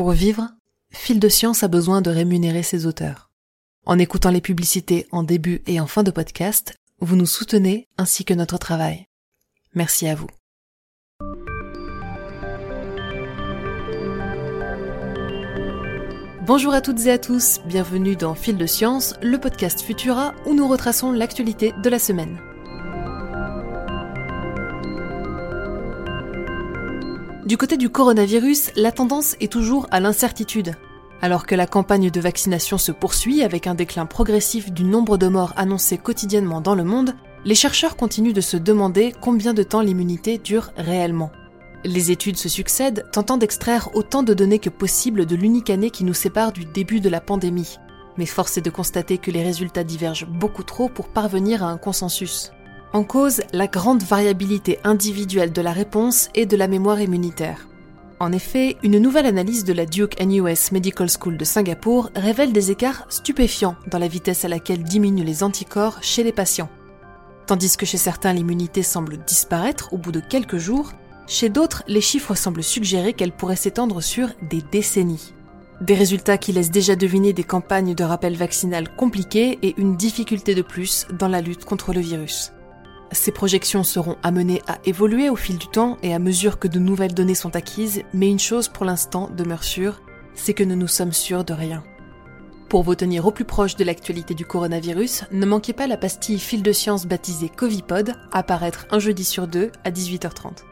Pour vivre, Fil de Science a besoin de rémunérer ses auteurs. En écoutant les publicités en début et en fin de podcast, vous nous soutenez ainsi que notre travail. Merci à vous. Bonjour à toutes et à tous, bienvenue dans Fil de Science, le podcast Futura où nous retraçons l'actualité de la semaine. Du côté du coronavirus, la tendance est toujours à l'incertitude. Alors que la campagne de vaccination se poursuit avec un déclin progressif du nombre de morts annoncés quotidiennement dans le monde, les chercheurs continuent de se demander combien de temps l'immunité dure réellement. Les études se succèdent, tentant d'extraire autant de données que possible de l'unique année qui nous sépare du début de la pandémie. Mais force est de constater que les résultats divergent beaucoup trop pour parvenir à un consensus. En cause, la grande variabilité individuelle de la réponse et de la mémoire immunitaire. En effet, une nouvelle analyse de la Duke NUS Medical School de Singapour révèle des écarts stupéfiants dans la vitesse à laquelle diminuent les anticorps chez les patients. Tandis que chez certains l'immunité semble disparaître au bout de quelques jours, chez d'autres, les chiffres semblent suggérer qu'elle pourrait s'étendre sur des décennies. Des résultats qui laissent déjà deviner des campagnes de rappel vaccinal compliquées et une difficulté de plus dans la lutte contre le virus. Ces projections seront amenées à évoluer au fil du temps et à mesure que de nouvelles données sont acquises, mais une chose pour l'instant demeure sûre, c'est que nous nous sommes sûrs de rien. Pour vous tenir au plus proche de l'actualité du coronavirus, ne manquez pas la pastille fil de science baptisée Covipod, à paraître un jeudi sur deux à 18h30.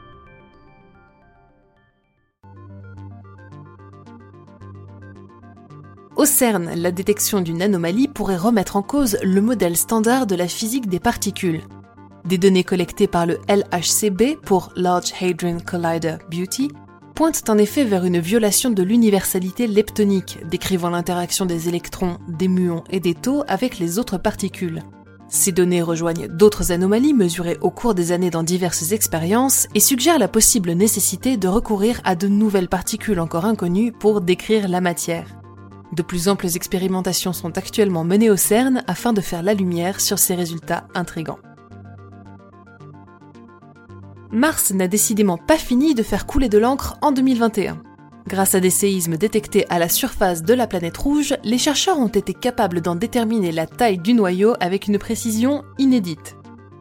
Au CERN, la détection d'une anomalie pourrait remettre en cause le modèle standard de la physique des particules. Des données collectées par le LHCb pour Large Hadron Collider Beauty pointent en effet vers une violation de l'universalité leptonique, décrivant l'interaction des électrons, des muons et des taux avec les autres particules. Ces données rejoignent d'autres anomalies mesurées au cours des années dans diverses expériences et suggèrent la possible nécessité de recourir à de nouvelles particules encore inconnues pour décrire la matière. De plus amples expérimentations sont actuellement menées au CERN afin de faire la lumière sur ces résultats intrigants. Mars n'a décidément pas fini de faire couler de l'encre en 2021. Grâce à des séismes détectés à la surface de la planète rouge, les chercheurs ont été capables d'en déterminer la taille du noyau avec une précision inédite.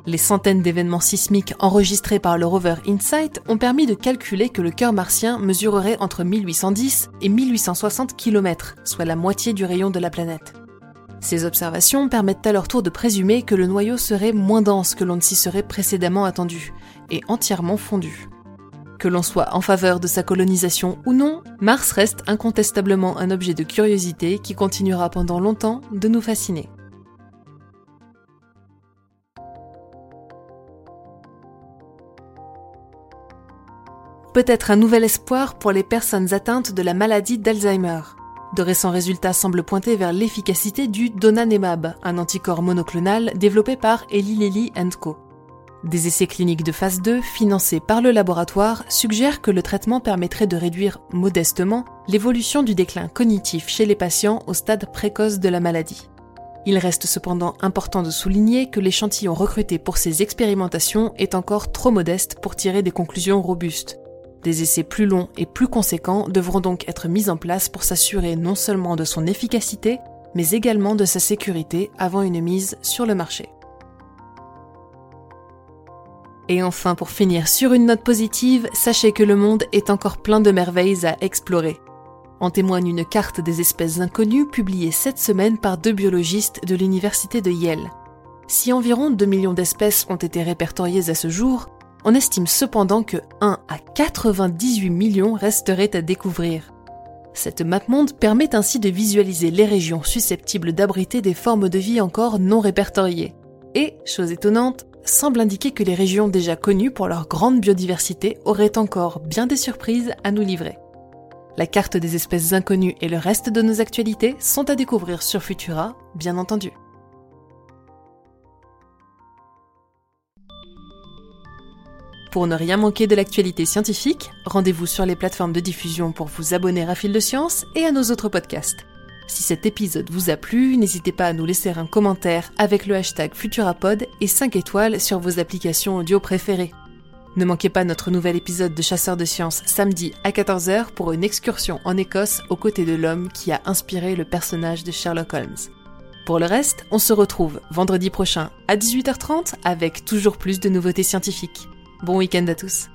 Les centaines d'événements sismiques enregistrés par le rover InSight ont permis de calculer que le cœur martien mesurerait entre 1810 et 1860 km, soit la moitié du rayon de la planète. Ces observations permettent à leur tour de présumer que le noyau serait moins dense que l'on ne s'y serait précédemment attendu, et entièrement fondu. Que l'on soit en faveur de sa colonisation ou non, Mars reste incontestablement un objet de curiosité qui continuera pendant longtemps de nous fasciner. peut-être un nouvel espoir pour les personnes atteintes de la maladie d'Alzheimer. De récents résultats semblent pointer vers l'efficacité du donanemab, un anticorps monoclonal développé par Eli Lilly Co. Des essais cliniques de phase 2, financés par le laboratoire, suggèrent que le traitement permettrait de réduire modestement l'évolution du déclin cognitif chez les patients au stade précoce de la maladie. Il reste cependant important de souligner que l'échantillon recruté pour ces expérimentations est encore trop modeste pour tirer des conclusions robustes, des essais plus longs et plus conséquents devront donc être mis en place pour s'assurer non seulement de son efficacité, mais également de sa sécurité avant une mise sur le marché. Et enfin, pour finir sur une note positive, sachez que le monde est encore plein de merveilles à explorer. En témoigne une carte des espèces inconnues publiée cette semaine par deux biologistes de l'université de Yale. Si environ 2 millions d'espèces ont été répertoriées à ce jour, on estime cependant que 1 à 98 millions resteraient à découvrir. Cette map monde permet ainsi de visualiser les régions susceptibles d'abriter des formes de vie encore non répertoriées. Et, chose étonnante, semble indiquer que les régions déjà connues pour leur grande biodiversité auraient encore bien des surprises à nous livrer. La carte des espèces inconnues et le reste de nos actualités sont à découvrir sur Futura, bien entendu. Pour ne rien manquer de l'actualité scientifique, rendez-vous sur les plateformes de diffusion pour vous abonner à Fil de Science et à nos autres podcasts. Si cet épisode vous a plu, n'hésitez pas à nous laisser un commentaire avec le hashtag Futurapod et 5 étoiles sur vos applications audio préférées. Ne manquez pas notre nouvel épisode de Chasseurs de sciences samedi à 14h pour une excursion en Écosse aux côtés de l'homme qui a inspiré le personnage de Sherlock Holmes. Pour le reste, on se retrouve vendredi prochain à 18h30 avec toujours plus de nouveautés scientifiques. Bon week-end à tous